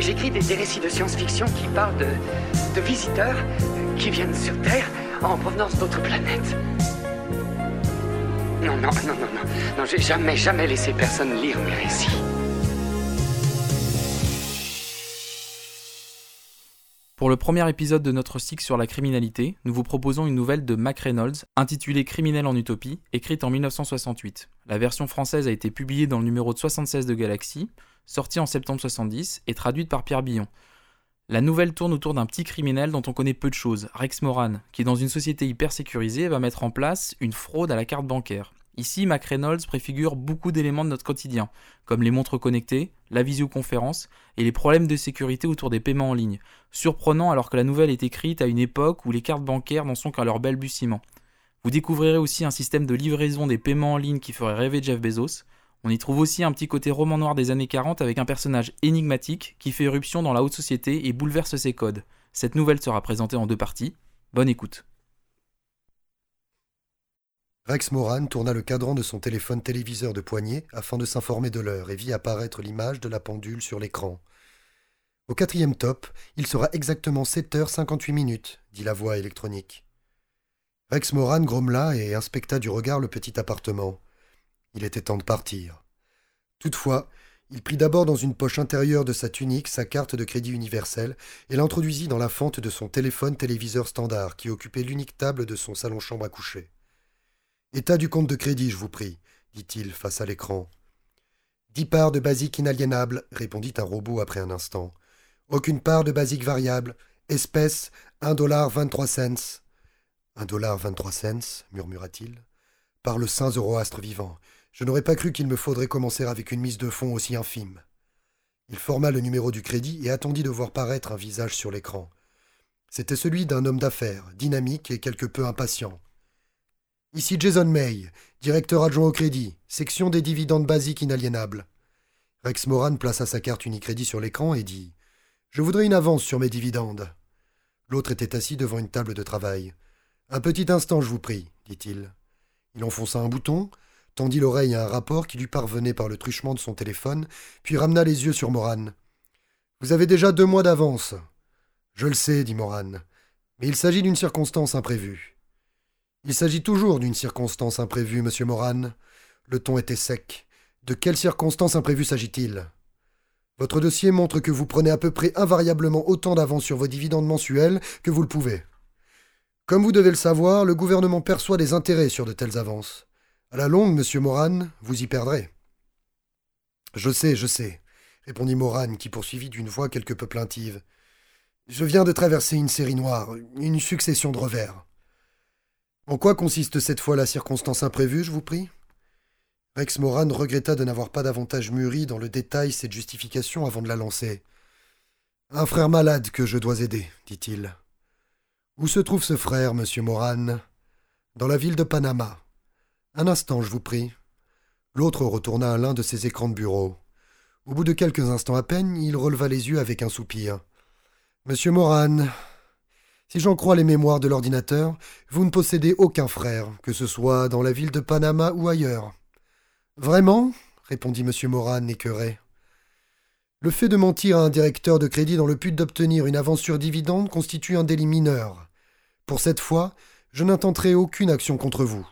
J'écris des, des récits de science-fiction qui parlent de, de visiteurs qui viennent sur Terre en provenance d'autres planètes. Non, non, non, non, non. Non, j'ai jamais, jamais laissé personne lire mes récits. Pour le premier épisode de notre cycle sur la criminalité, nous vous proposons une nouvelle de Mac Reynolds intitulée Criminel en Utopie, écrite en 1968. La version française a été publiée dans le numéro de 76 de Galaxy, sortie en septembre 70 et traduite par Pierre Billon. La nouvelle tourne autour d'un petit criminel dont on connaît peu de choses, Rex Moran, qui dans une société hyper sécurisée va mettre en place une fraude à la carte bancaire. Ici, Mac Reynolds préfigure beaucoup d'éléments de notre quotidien, comme les montres connectées, la visioconférence et les problèmes de sécurité autour des paiements en ligne. Surprenant alors que la nouvelle est écrite à une époque où les cartes bancaires n'en sont qu'à leur balbutiement. Vous découvrirez aussi un système de livraison des paiements en ligne qui ferait rêver Jeff Bezos. On y trouve aussi un petit côté roman noir des années 40 avec un personnage énigmatique qui fait éruption dans la haute société et bouleverse ses codes. Cette nouvelle sera présentée en deux parties. Bonne écoute. Rex Moran tourna le cadran de son téléphone téléviseur de poignée afin de s'informer de l'heure et vit apparaître l'image de la pendule sur l'écran. Au quatrième top, il sera exactement 7h58 minutes, dit la voix électronique. Rex Moran grommela et inspecta du regard le petit appartement. Il était temps de partir. Toutefois, il prit d'abord dans une poche intérieure de sa tunique sa carte de crédit universel et l'introduisit dans la fente de son téléphone téléviseur standard qui occupait l'unique table de son salon-chambre à coucher. État du compte de crédit, je vous prie, dit-il face à l'écran. Dix parts de basique inaliénable, répondit un robot après un instant. Aucune part de basique variable. Espèce, un dollar vingt-trois cents. Un dollar vingt-trois cents, murmura-t-il. Par le saint Zoroastre vivant, je n'aurais pas cru qu'il me faudrait commencer avec une mise de fonds aussi infime. Il forma le numéro du crédit et attendit de voir paraître un visage sur l'écran. C'était celui d'un homme d'affaires, dynamique et quelque peu impatient. Ici Jason May, directeur adjoint au crédit, section des dividendes basiques inaliénables. Rex Moran plaça sa carte Unicrédit sur l'écran et dit Je voudrais une avance sur mes dividendes. L'autre était assis devant une table de travail. Un petit instant, je vous prie, dit-il. Il enfonça un bouton, tendit l'oreille à un rapport qui lui parvenait par le truchement de son téléphone, puis ramena les yeux sur Moran. Vous avez déjà deux mois d'avance. Je le sais, dit Moran, mais il s'agit d'une circonstance imprévue. Il s'agit toujours d'une circonstance imprévue, monsieur Moran. Le ton était sec. De quelle circonstance imprévue s'agit-il? Votre dossier montre que vous prenez à peu près invariablement autant d'avance sur vos dividendes mensuels que vous le pouvez. Comme vous devez le savoir, le gouvernement perçoit des intérêts sur de telles avances. À la longue, monsieur Moran, vous y perdrez. Je sais, je sais, répondit Moran, qui poursuivit d'une voix quelque peu plaintive. Je viens de traverser une série noire, une succession de revers. En quoi consiste cette fois la circonstance imprévue, je vous prie? Rex Moran regretta de n'avoir pas davantage mûri dans le détail cette justification avant de la lancer. Un frère malade que je dois aider, dit-il. Où se trouve ce frère, monsieur Moran? Dans la ville de Panama. Un instant, je vous prie. L'autre retourna à l'un de ses écrans de bureau. Au bout de quelques instants à peine, il releva les yeux avec un soupir. Monsieur Moran, si j'en crois les mémoires de l'ordinateur, vous ne possédez aucun frère, que ce soit dans la ville de Panama ou ailleurs. Vraiment répondit M. Moran, écœuré. Le fait de mentir à un directeur de crédit dans le but d'obtenir une avance sur dividende constitue un délit mineur. Pour cette fois, je n'intenterai aucune action contre vous,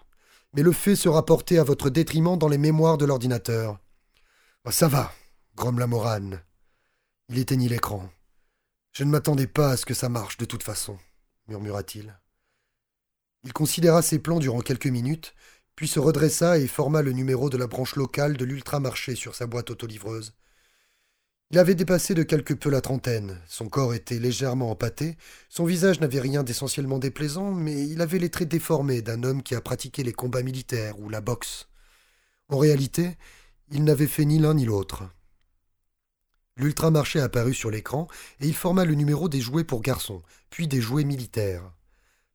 mais le fait sera porté à votre détriment dans les mémoires de l'ordinateur. Ah, ça va, grommela Moran. Il éteignit l'écran. Je ne m'attendais pas à ce que ça marche de toute façon murmura-t-il. Il considéra ses plans durant quelques minutes, puis se redressa et forma le numéro de la branche locale de l'ultramarché sur sa boîte autolivreuse. Il avait dépassé de quelque peu la trentaine, son corps était légèrement empâté, son visage n'avait rien d'essentiellement déplaisant, mais il avait les traits déformés d'un homme qui a pratiqué les combats militaires ou la boxe. En réalité, il n'avait fait ni l'un ni l'autre. L'ultramarché apparut sur l'écran et il forma le numéro des jouets pour garçons, puis des jouets militaires.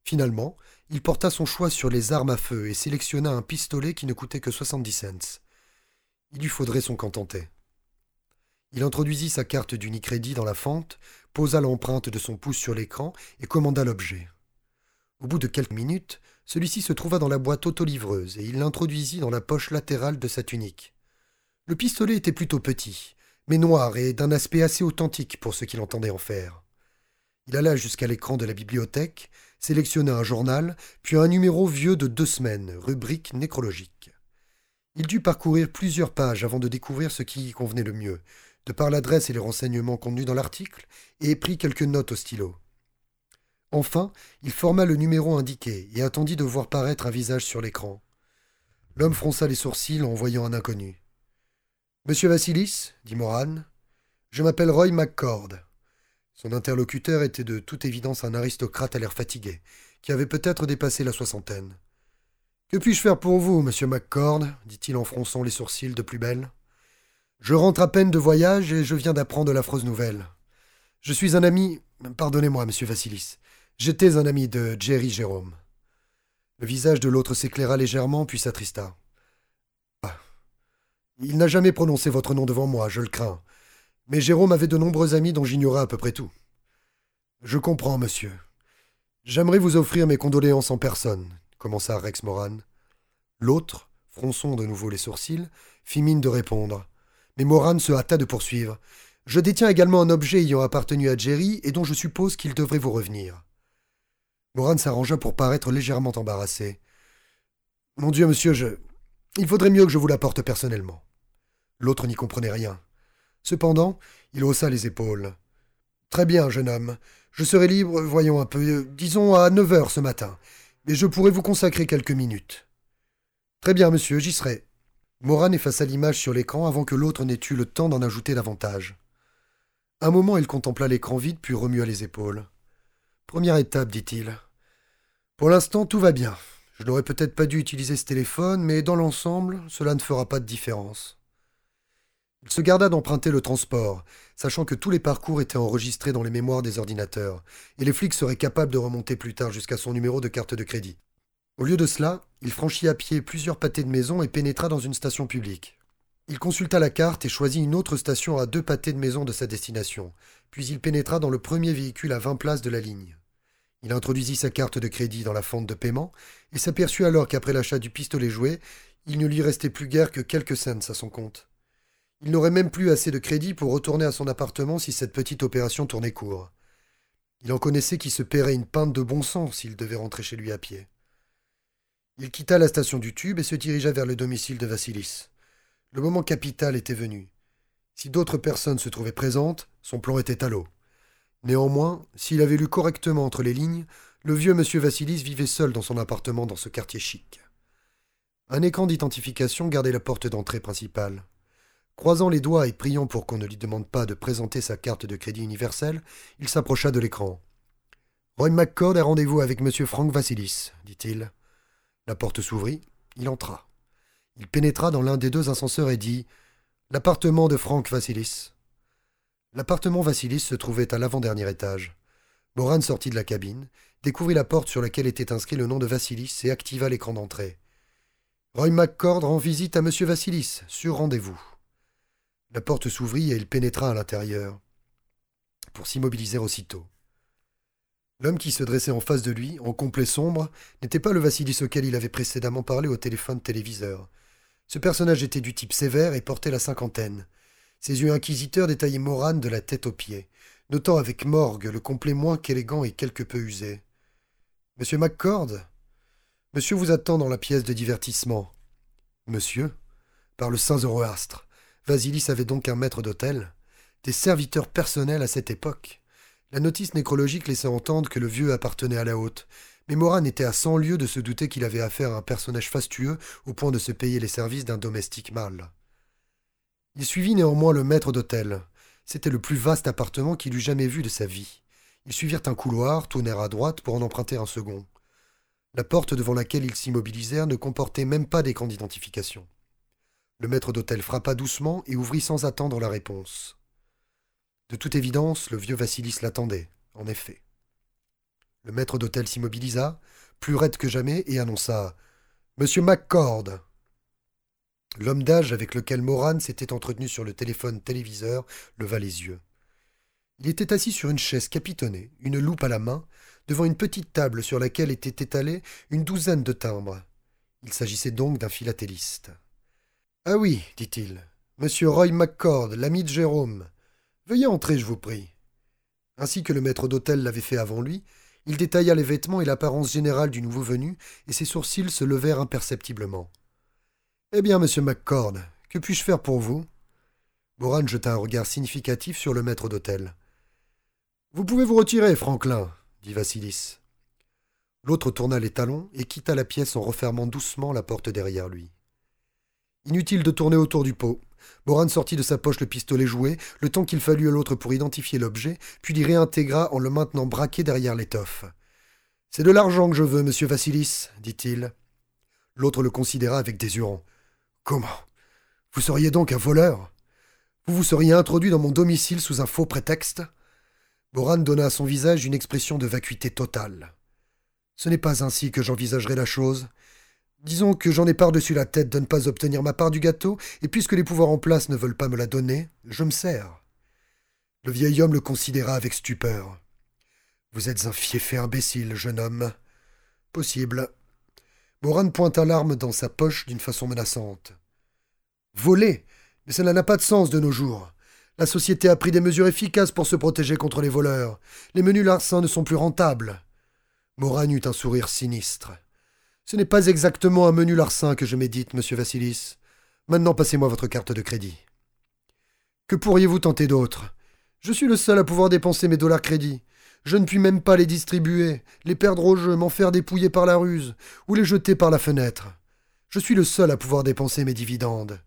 Finalement, il porta son choix sur les armes à feu et sélectionna un pistolet qui ne coûtait que 70 cents. Il lui faudrait son contenté. Il introduisit sa carte d'Unicrédit dans la fente, posa l'empreinte de son pouce sur l'écran et commanda l'objet. Au bout de quelques minutes, celui-ci se trouva dans la boîte autolivreuse et il l'introduisit dans la poche latérale de sa tunique. Le pistolet était plutôt petit, mais noir et d'un aspect assez authentique pour ce qu'il entendait en faire. Il alla jusqu'à l'écran de la bibliothèque, sélectionna un journal, puis un numéro vieux de deux semaines, rubrique nécrologique. Il dut parcourir plusieurs pages avant de découvrir ce qui y convenait le mieux, de par l'adresse et les renseignements contenus dans l'article, et prit quelques notes au stylo. Enfin, il forma le numéro indiqué et attendit de voir paraître un visage sur l'écran. L'homme fronça les sourcils en voyant un inconnu. Monsieur Vassilis, dit Moran, je m'appelle Roy McCord. Son interlocuteur était de toute évidence un aristocrate à l'air fatigué, qui avait peut-être dépassé la soixantaine. Que puis-je faire pour vous, monsieur McCord? dit-il en fronçant les sourcils de plus belle. Je rentre à peine de voyage et je viens d'apprendre l'affreuse nouvelle. Je suis un ami. Pardonnez-moi, monsieur Vassilis. J'étais un ami de Jerry Jérôme. Le visage de l'autre s'éclaira légèrement, puis s'attrista. Ah. Il n'a jamais prononcé votre nom devant moi, je le crains. Mais Jérôme avait de nombreux amis dont j'ignorais à peu près tout. Je comprends, monsieur. J'aimerais vous offrir mes condoléances en personne, commença Rex Moran. L'autre, fronçant de nouveau les sourcils, fit mine de répondre mais Moran se hâta de poursuivre. Je détiens également un objet ayant appartenu à Jerry et dont je suppose qu'il devrait vous revenir. Moran s'arrangea pour paraître légèrement embarrassé. Mon Dieu, monsieur, je. Il faudrait mieux que je vous l'apporte personnellement. L'autre n'y comprenait rien. Cependant, il haussa les épaules. Très bien, jeune homme. Je serai libre, voyons un peu, disons à neuf heures ce matin, mais je pourrai vous consacrer quelques minutes. Très bien, monsieur, j'y serai. Moran effaça l'image sur l'écran avant que l'autre n'ait eu le temps d'en ajouter davantage. Un moment, il contempla l'écran vide puis remua les épaules. Première étape, dit-il. Pour l'instant, tout va bien. Je n'aurais peut-être pas dû utiliser ce téléphone, mais dans l'ensemble, cela ne fera pas de différence. Il se garda d'emprunter le transport, sachant que tous les parcours étaient enregistrés dans les mémoires des ordinateurs, et les flics seraient capables de remonter plus tard jusqu'à son numéro de carte de crédit. Au lieu de cela, il franchit à pied plusieurs pâtés de maison et pénétra dans une station publique. Il consulta la carte et choisit une autre station à deux pâtés de maison de sa destination, puis il pénétra dans le premier véhicule à vingt places de la ligne. Il introduisit sa carte de crédit dans la fente de paiement et s'aperçut alors qu'après l'achat du pistolet joué, il ne lui restait plus guère que quelques cents à son compte. Il n'aurait même plus assez de crédit pour retourner à son appartement si cette petite opération tournait court. Il en connaissait qui se paierait une pinte de bon sens s'il devait rentrer chez lui à pied. Il quitta la station du tube et se dirigea vers le domicile de Vassilis. Le moment capital était venu. Si d'autres personnes se trouvaient présentes, son plan était à l'eau. Néanmoins, s'il avait lu correctement entre les lignes, le vieux monsieur Vassilis vivait seul dans son appartement dans ce quartier chic. Un écran d'identification gardait la porte d'entrée principale. Croisant les doigts et priant pour qu'on ne lui demande pas de présenter sa carte de crédit universel, il s'approcha de l'écran. Roy McCord a rendez-vous avec monsieur Frank Vassilis, dit-il. La porte s'ouvrit, il entra. Il pénétra dans l'un des deux ascenseurs et dit L'appartement de Franck Vassilis. L'appartement Vassilis se trouvait à l'avant-dernier étage. Moran sortit de la cabine, découvrit la porte sur laquelle était inscrit le nom de Vassilis et activa l'écran d'entrée. Roy McCord rend visite à M. Vassilis, sur rendez-vous. La porte s'ouvrit et il pénétra à l'intérieur, pour s'immobiliser aussitôt. L'homme qui se dressait en face de lui, en complet sombre, n'était pas le Vassilis auquel il avait précédemment parlé au téléphone téléviseur. Ce personnage était du type sévère et portait la cinquantaine. Ses yeux inquisiteurs détaillaient Morane de la tête aux pieds, notant avec morgue le complet moins qu'élégant et quelque peu usé. Monsieur McCord? Monsieur vous attend dans la pièce de divertissement. Monsieur? Par le saint Zoroastre. Vasilis avait donc un maître d'hôtel Des serviteurs personnels à cette époque la notice nécrologique laissait entendre que le vieux appartenait à la haute, mais Moran était à cent lieues de se douter qu'il avait affaire à un personnage fastueux au point de se payer les services d'un domestique mâle. Il suivit néanmoins le maître d'hôtel. C'était le plus vaste appartement qu'il eût jamais vu de sa vie. Ils suivirent un couloir, tournèrent à droite pour en emprunter un second. La porte devant laquelle ils s'immobilisèrent ne comportait même pas d'écran d'identification. Le maître d'hôtel frappa doucement et ouvrit sans attendre la réponse. De toute évidence, le vieux Vassilis l'attendait, en effet. Le maître d'hôtel s'immobilisa, plus raide que jamais, et annonça Monsieur McCord. L'homme d'âge avec lequel Moran s'était entretenu sur le téléphone téléviseur leva les yeux. Il était assis sur une chaise capitonnée, une loupe à la main, devant une petite table sur laquelle étaient étalés une douzaine de timbres. Il s'agissait donc d'un philatéliste. Ah oui, dit-il, Monsieur Roy McCord, l'ami de Jérôme. Veuillez entrer, je vous prie. Ainsi que le maître d'hôtel l'avait fait avant lui, il détailla les vêtements et l'apparence générale du nouveau venu, et ses sourcils se levèrent imperceptiblement. Eh bien, monsieur McCord, que puis-je faire pour vous? Moran jeta un regard significatif sur le maître d'hôtel. Vous pouvez vous retirer, Franklin, dit Vassilis. L'autre tourna les talons et quitta la pièce en refermant doucement la porte derrière lui. Inutile de tourner autour du pot. Moran sortit de sa poche le pistolet joué, le temps qu'il fallut à l'autre pour identifier l'objet, puis l'y réintégra en le maintenant braqué derrière l'étoffe. C'est de l'argent que je veux, monsieur Vassilis, dit-il. L'autre le considéra avec désurant. Comment? Vous seriez donc un voleur? Vous vous seriez introduit dans mon domicile sous un faux prétexte? Boran donna à son visage une expression de vacuité totale. Ce n'est pas ainsi que j'envisagerais la chose. Disons que j'en ai par-dessus la tête de ne pas obtenir ma part du gâteau, et puisque les pouvoirs en place ne veulent pas me la donner, je me sers. Le vieil homme le considéra avec stupeur. Vous êtes un fiefé imbécile, jeune homme. Possible. Boran pointa l'arme dans sa poche d'une façon menaçante. Voler Mais cela n'a pas de sens de nos jours. La société a pris des mesures efficaces pour se protéger contre les voleurs. Les menus larcins ne sont plus rentables. Moran eut un sourire sinistre. Ce n'est pas exactement un menu larcin que je médite, monsieur Vassilis. Maintenant, passez-moi votre carte de crédit. Que pourriez-vous tenter d'autre? Je suis le seul à pouvoir dépenser mes dollars crédits. Je ne puis même pas les distribuer, les perdre au jeu, m'en faire dépouiller par la ruse, ou les jeter par la fenêtre. Je suis le seul à pouvoir dépenser mes dividendes.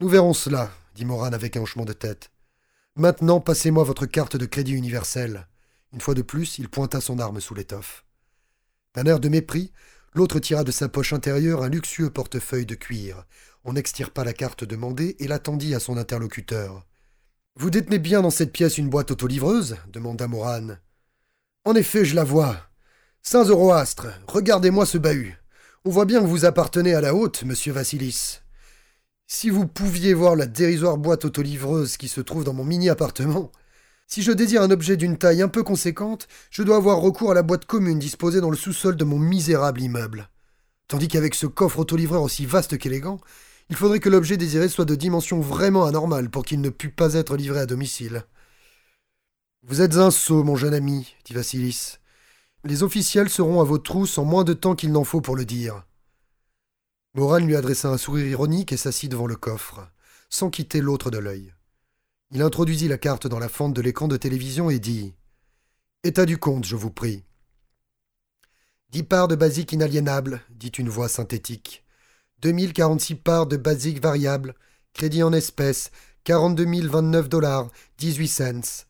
Nous verrons cela, dit Moran avec un hochement de tête. Maintenant, passez-moi votre carte de crédit universel. Une fois de plus, il pointa son arme sous l'étoffe. D'un air de mépris, l'autre tira de sa poche intérieure un luxueux portefeuille de cuir. On n'extirpa la carte demandée et l'attendit à son interlocuteur. Vous détenez bien dans cette pièce une boîte autolivreuse? demanda Moran. En effet, je la vois. Saint Zoroastre, regardez-moi ce bahut. On voit bien que vous appartenez à la haute, monsieur Vassilis. Si vous pouviez voir la dérisoire boîte autolivreuse qui se trouve dans mon mini-appartement. Si je désire un objet d'une taille un peu conséquente, je dois avoir recours à la boîte commune disposée dans le sous-sol de mon misérable immeuble. Tandis qu'avec ce coffre autolivreur aussi vaste qu'élégant, il faudrait que l'objet désiré soit de dimension vraiment anormale pour qu'il ne pût pas être livré à domicile. Vous êtes un sot, mon jeune ami, dit Vassilis. Les officiels seront à vos trousses en moins de temps qu'il n'en faut pour le dire. Moran lui adressa un sourire ironique et s'assit devant le coffre, sans quitter l'autre de l'œil. Il introduisit la carte dans la fente de l'écran de télévision et dit État du compte, je vous prie. Dix parts de basique inaliénable, dit une voix synthétique. 2046 parts de basique variable, crédit en espèces, 42 029 dollars, 18 cents.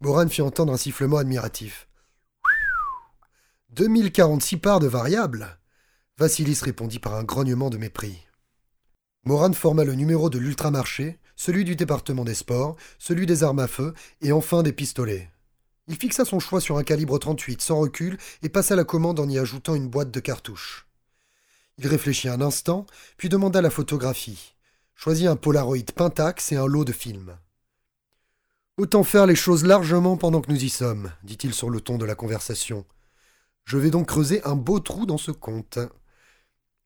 Moran fit entendre un sifflement admiratif. 2046 parts de variable? Vassilis répondit par un grognement de mépris. Moran forma le numéro de l'ultramarché, celui du département des sports, celui des armes à feu et enfin des pistolets. Il fixa son choix sur un calibre 38 sans recul et passa la commande en y ajoutant une boîte de cartouches. Il réfléchit un instant, puis demanda la photographie. Choisit un Polaroid Pentax et un lot de films. Autant faire les choses largement pendant que nous y sommes, dit-il sur le ton de la conversation. Je vais donc creuser un beau trou dans ce compte.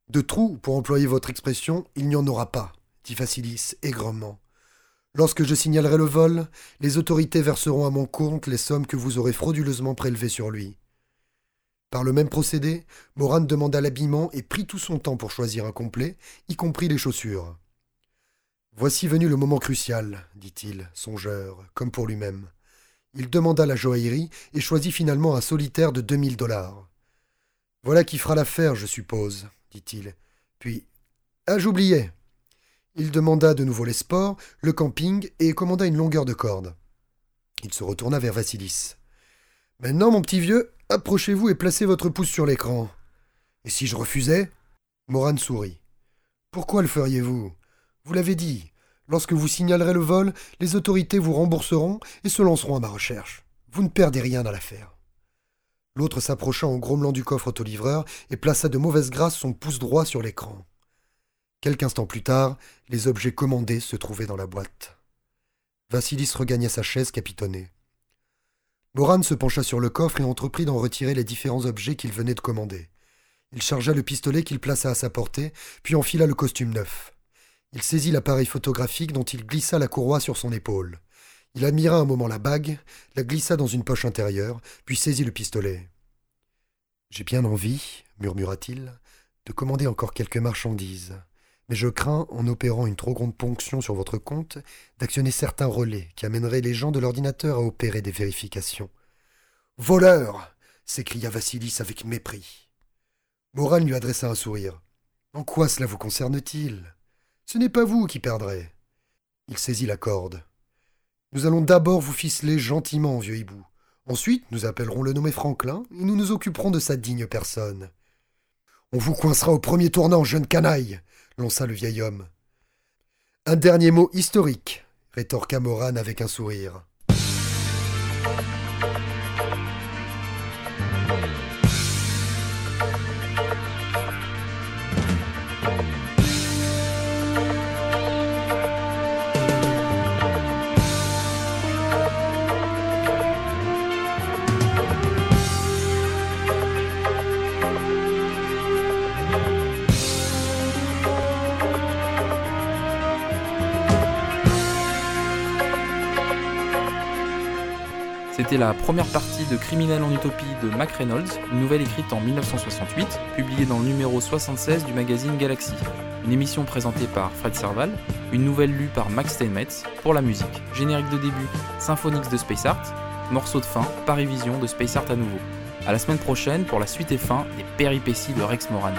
De trou, pour employer votre expression, il n'y en aura pas, Facilis aigrement. Lorsque je signalerai le vol, les autorités verseront à mon compte les sommes que vous aurez frauduleusement prélevées sur lui. Par le même procédé, Moran demanda l'habillement et prit tout son temps pour choisir un complet, y compris les chaussures. Voici venu le moment crucial, dit-il, songeur, comme pour lui-même. Il demanda la joaillerie et choisit finalement un solitaire de deux mille dollars. Voilà qui fera l'affaire, je suppose, dit-il. Puis, ah, j'oubliais. Il demanda de nouveau les sports, le camping et commanda une longueur de corde. Il se retourna vers Vassilis. Maintenant, mon petit vieux, approchez-vous et placez votre pouce sur l'écran. Et si je refusais? Moran sourit. Pourquoi le feriez-vous? Vous l'avez dit. Lorsque vous signalerez le vol, les autorités vous rembourseront et se lanceront à ma recherche. Vous ne perdez rien dans l'affaire. L'autre s'approcha en grommelant du coffre autolivreur et plaça de mauvaise grâce son pouce droit sur l'écran. Quelques instants plus tard, les objets commandés se trouvaient dans la boîte. Vassilis regagna sa chaise capitonnée. Moran se pencha sur le coffre et entreprit d'en retirer les différents objets qu'il venait de commander. Il chargea le pistolet qu'il plaça à sa portée, puis enfila le costume neuf. Il saisit l'appareil photographique dont il glissa la courroie sur son épaule. Il admira un moment la bague, la glissa dans une poche intérieure, puis saisit le pistolet. J'ai bien envie, murmura-t-il, de commander encore quelques marchandises. Mais je crains, en opérant une trop grande ponction sur votre compte, d'actionner certains relais qui amèneraient les gens de l'ordinateur à opérer des vérifications. Voleur s'écria Vassilis avec mépris. Moran lui adressa un sourire. En quoi cela vous concerne-t-il? Ce n'est pas vous qui perdrez. Il saisit la corde. Nous allons d'abord vous ficeler gentiment, vieux hibou. Ensuite, nous appellerons le nommé Franklin et nous nous occuperons de sa digne personne. On vous coincera au premier tournant, jeune canaille, lança le vieil homme. Un dernier mot historique, rétorqua Moran avec un sourire. C'était la première partie de Criminel en Utopie de Mac Reynolds, une nouvelle écrite en 1968, publiée dans le numéro 76 du magazine Galaxy. Une émission présentée par Fred Serval, une nouvelle lue par Max Steinmetz pour la musique. Générique de début, Symphonix de Space Art, morceau de fin, Parivision de Space Art à nouveau. À la semaine prochaine pour la suite et fin des péripéties de Rex Moran.